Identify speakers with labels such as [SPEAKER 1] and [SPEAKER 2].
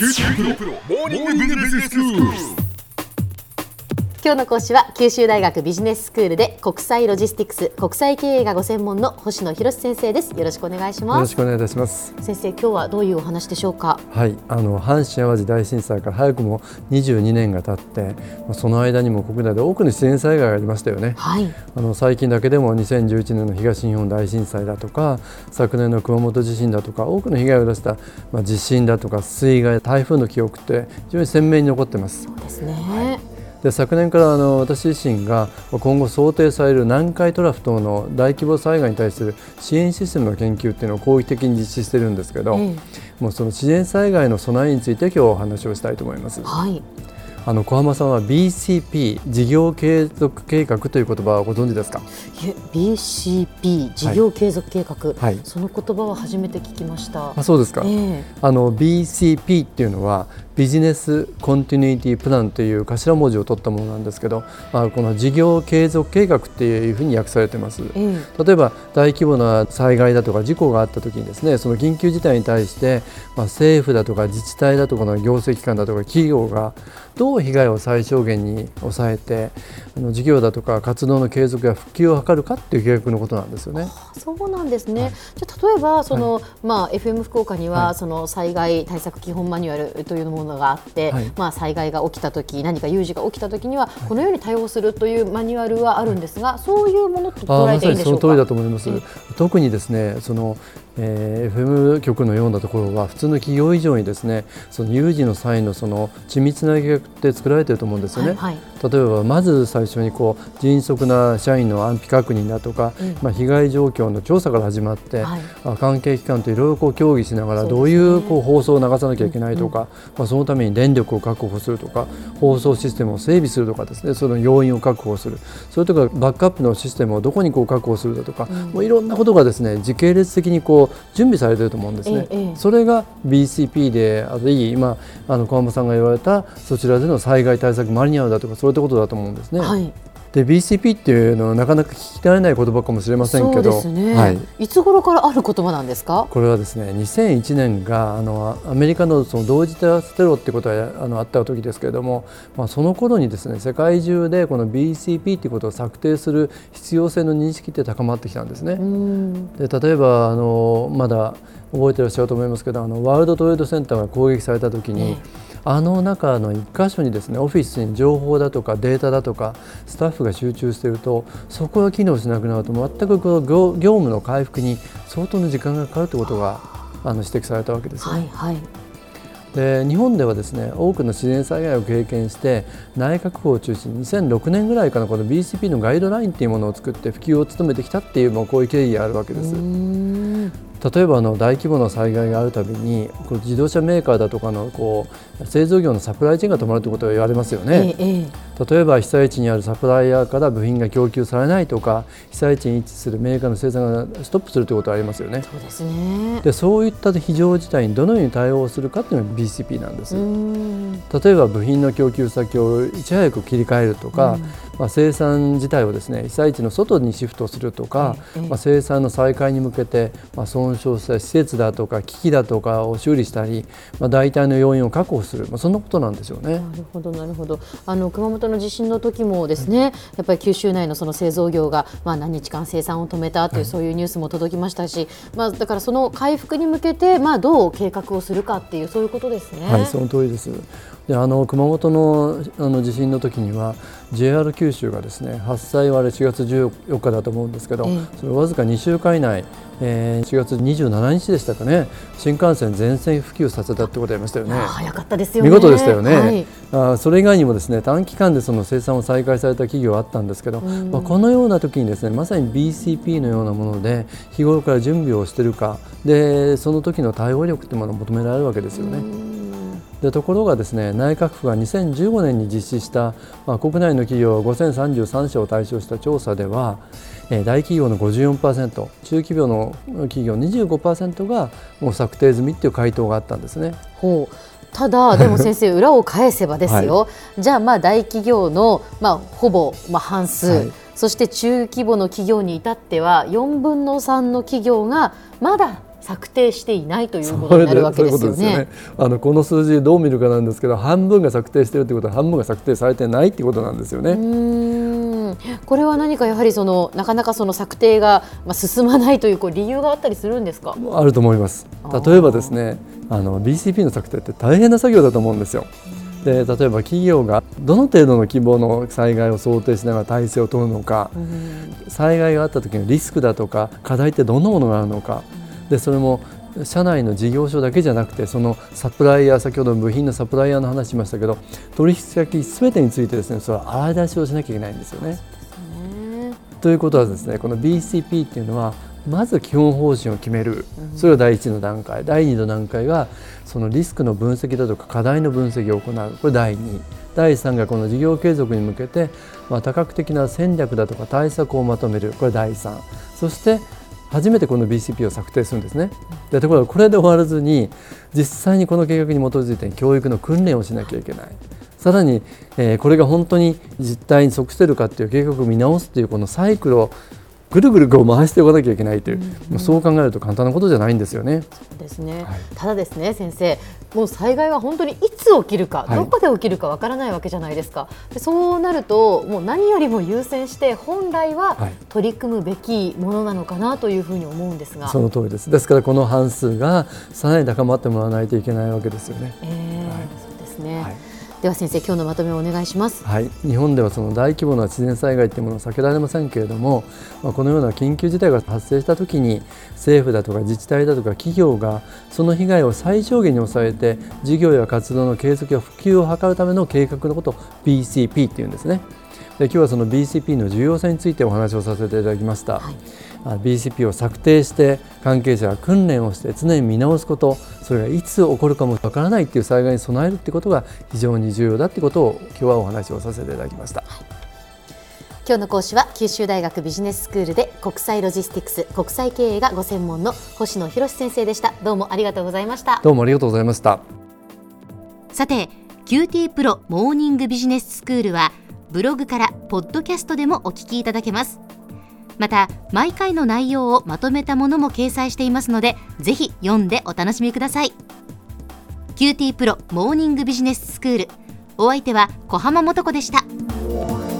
[SPEAKER 1] QT プロ,プロモーニングビジネススクール。
[SPEAKER 2] 今日の講師は九州大学ビジネススクールで国際ロジスティクス国際経営がご専門の星野博先生ですよろしくお願いし
[SPEAKER 3] よ
[SPEAKER 2] ます
[SPEAKER 3] ろしくお願いいたします。
[SPEAKER 2] 先生今日はどういうお話でしょうか？
[SPEAKER 3] はい、あの阪神・淡路大震災から早くも22年が経って、まあその間にも国内で多くの自然災害がありましたよね。
[SPEAKER 2] はい
[SPEAKER 3] あの最近だけでも2011年の東日本大震災だとか昨年の熊本地震だとか多くの被害を出した、まあ、地震だとか水害台風の記憶って非常に鮮明に残ってます。
[SPEAKER 2] そうですね、
[SPEAKER 3] で昨年からあの私自身が今後想定される南海トラフ等の大規模災害に対する支援システムの研究っていうのを広域的に実施してるんですけど、
[SPEAKER 2] え
[SPEAKER 3] もうその自然災害の備えについて今日お話をしたいと思います。
[SPEAKER 2] え。はい。
[SPEAKER 3] あの小浜さんは BCP 事業継続計画という言葉をご存知ですか
[SPEAKER 2] ？BCP 事業継続計画、
[SPEAKER 3] はい。
[SPEAKER 2] その言葉は初めて聞きました。
[SPEAKER 3] あそうですか。
[SPEAKER 2] ええ。
[SPEAKER 3] あの BCP っていうのはビジネスコンティニティプランという頭文字を取ったものなんですけど、まあ、この事業継続計画っていうふうに訳されてます。
[SPEAKER 2] ええ。
[SPEAKER 3] 例えば大規模な災害だとか事故があった時にですねその緊急事態に対して、まあ、政府だとか自治体だとかの行政機関だとか企業がどう被害を最小限に抑えてあの事業だとか活動の継続や復旧を図るかっていう計画のことなんですよね。
[SPEAKER 2] あそうなんですね、じゃあ例えばその、まあ、FM 福岡には、
[SPEAKER 3] はい。
[SPEAKER 2] その災害対策基本マニュアルというものがあって、
[SPEAKER 3] はい。
[SPEAKER 2] まあ、災害が起きたとき何か有事が起きたときにはこのように対応するというマニュアルはあるんですが、そういうものと
[SPEAKER 3] あ
[SPEAKER 2] 捉えていいんでしょうか？
[SPEAKER 3] 通りだと思います。
[SPEAKER 2] ええ。
[SPEAKER 3] 特にですねその、えー FM 局のようなところは普通の企業以上にですねその有事の際のその緻密な計画って作られていると思うんですよね。
[SPEAKER 2] はいはい。
[SPEAKER 3] 例えばまず最初にこう迅速な社員の安否確認だとか、
[SPEAKER 2] うん。
[SPEAKER 3] まあ、被害状況の調査から始まって、
[SPEAKER 2] はい。
[SPEAKER 3] あ関係機関といろいろこう協議しながらどういうこう放送を流さなきゃいけないとか、まあ、そのために電力を確保するとか放送システムを整備するとかですねその要員を確保する。それとかバックアップのシステムをどこにこう確保するだとか、もういろんなことがですね時系列的にこう準備されていると思うんですね。
[SPEAKER 2] ええええ
[SPEAKER 3] それが BCP であり今あの小浜さんが言われたそちらでの災害対策マニュアルだとかそういったことだと思うんですね。
[SPEAKER 2] はい、
[SPEAKER 3] で BCP っていうのはなかなか聞き慣れない言葉かもしれません
[SPEAKER 2] そう
[SPEAKER 3] けど、
[SPEAKER 2] ですね、
[SPEAKER 3] はい、
[SPEAKER 2] い、つ頃からある言葉なんですか？
[SPEAKER 3] これはですね2001年があのアメリカのその同時多発テロってことはあのあった時ですけれども、まあ、その頃にですね世界中でこの BCP っていうことを策定する必要性の認識って高まってきたんですね。
[SPEAKER 2] うん。
[SPEAKER 3] で例えばあのまだ覚えてらっしゃると思いますけどあのワールドトレードセンターが攻撃された時に、
[SPEAKER 2] え
[SPEAKER 3] あの中の一箇所にですねオフィスに情報だとかデータだとかスタッフが集中しているとそこが機能しなくなると全くこの業業務の回復に相当の時間がかかるということがあの指摘されたわけですよ。
[SPEAKER 2] はいはい
[SPEAKER 3] で日本ではですね多くの自然災害を経験して内閣府を中心に2006年ぐらいからこの BCP のガイドラインっていうものを作って普及を努めてきたっていうもうこういう経緯があるわけです。例えばあの大規模な災害があるたびに自動車メーカーだとかのこう製造業のサプライチェーンが止まるということが言われますよね。
[SPEAKER 2] ええ
[SPEAKER 3] 例えば被災地にあるサプライヤーから部品が供給されないとか被災地に位置するメーカーの生産がストップするということがありますよね。
[SPEAKER 2] そうですね
[SPEAKER 3] でそういった非常事態にどのように対応するかというのが BCP なんです。
[SPEAKER 2] うん
[SPEAKER 3] 例えば部品の供給先をいち早く切り替えるとか、まあ、生産自体をですね被災地の外にシフトするとか、
[SPEAKER 2] ええ
[SPEAKER 3] まあ、生産の再開に向けて、まあ、損傷した施設だとか機器だとかを修理したり、まあ、代替の要因を確保する、まあ、そんなことなんですよね。
[SPEAKER 2] なるほどなるほどあの熊本の地震の時もですね、やっぱり九州内のその製造業がまあ何日間生産を止めたという、そういうニュースも届きましたし、まあだからその回復に向けてまあどう計画をするかっていうそういうことですね。
[SPEAKER 3] はい、その通りです。で、あの熊本のあの地震の時には JR 九州がですね発災はあれ4月14日だと思うんですけど、
[SPEAKER 2] ええ
[SPEAKER 3] それわずか2週間以内、えー、4月27日でしたかね新幹線全線普及させたってことありましたよね。
[SPEAKER 2] あ早かったですよね。
[SPEAKER 3] 見事でしたよね、
[SPEAKER 2] はい
[SPEAKER 3] あそれ以外にもですね短期間でその生産を再開された企業はあったんですけど、まあ、このような時にですねまさに BCP のようなもので日頃から準備をしているかでその時の対応力というものを求められるわけですよね。でところがですね内閣府が2015年に実施した、まあ、国内の企業5033社を対象した調査では、えー大企業の54%中規模の企業25%がもう策定済みっていう回答があったんですね。
[SPEAKER 2] ほう。ただ でも先生裏を返せばですよ、じゃあまあ大企業のまあほぼまあ半数、
[SPEAKER 3] はい。
[SPEAKER 2] そして中規模の企業に至っては4分の3の企業がまだ策定していないということになるわけですよね。
[SPEAKER 3] ねあのこの数字どう見るかなんですけど半分が策定しているということは半分が策定されてないっていうことなんですよね。
[SPEAKER 2] うんこれは何かやはりそのなかなかその策定がまあ進まないというこう理由があったりするんですか？
[SPEAKER 3] あると思います例えばですねあの BCP の策定って大変な作業だと思うんですよ。で例えば企業がどの程度の規模の災害を想定しながら体制を取るのか、災害があった時のリスクだとか課題ってどんなものがあるのか、でそれも社内の事業所だけじゃなくてそのサプライヤー先ほど部品のサプライヤーの話しましたけど取引先すべてについてですねそれは洗い出しをしなきゃいけないんですよね。ということはですねこの BCP っていうのはまず基本方針を決める。それが第一の段階。第二の段階がそのリスクの分析だとか課題の分析を行う。これ第2第3がこの事業継続に向けて、まあ、多角的な戦略だとか対策をまとめる。これ第3そして初めてこの BCP を策定するんですね。でところがこれで終わらずに実際にこの計画に基づいて教育の訓練をしなきゃいけない。さらに、えー、これが本当に実態に即してるかっていう計画を見直すというこのサイクルをぐるぐるこう回しておかなきゃいけないという、うん。うん、そう考えると簡単なことじゃないんですよね。
[SPEAKER 2] そうですね、はい、ただですね先生もう災害は本当にいつ起きるか、はい、どこで起きるかわからないわけじゃないですか。でそうなるともう何よりも優先して本来は取り組むべきものなのかなというふうに思うんですが、はい、
[SPEAKER 3] その通りです。ですからこの半数がさらに高まってもらわないといけないわけですよね。
[SPEAKER 2] えー、そうですね、では先生今日のまとめをお願いします。
[SPEAKER 3] はい。日本ではその大規模な自然災害というものは避けられませんけれども、まあ、このような緊急事態が発生したときに政府だとか自治体だとか企業がその被害を最小限に抑えて事業や活動の継続や普及を図るための計画のことを BCP っていうんですね。で今日はその BCP の重要性についてお話をさせていただきました、はい BCP を策定して関係者が訓練をして常に見直すことそれがいつ起こるかもわからないっていう災害に備えるってことが非常に重要だってことを今日はお話をさせていただきました。
[SPEAKER 2] 今日の講師は九州大学ビジネススクールで国際ロジスティクス国際経営がご専門の星野博先生でした。どうもありがとうございました。
[SPEAKER 3] どうもありがとうございました。
[SPEAKER 2] さて QT プロモーニングビジネススクールはブログからポッドキャストでもお聞きいただけますまた毎回の内容をまとめたものも掲載していますのでぜひ読んでお楽しみください QT プロモーニングビジネススクールお相手は小浜もとこでした。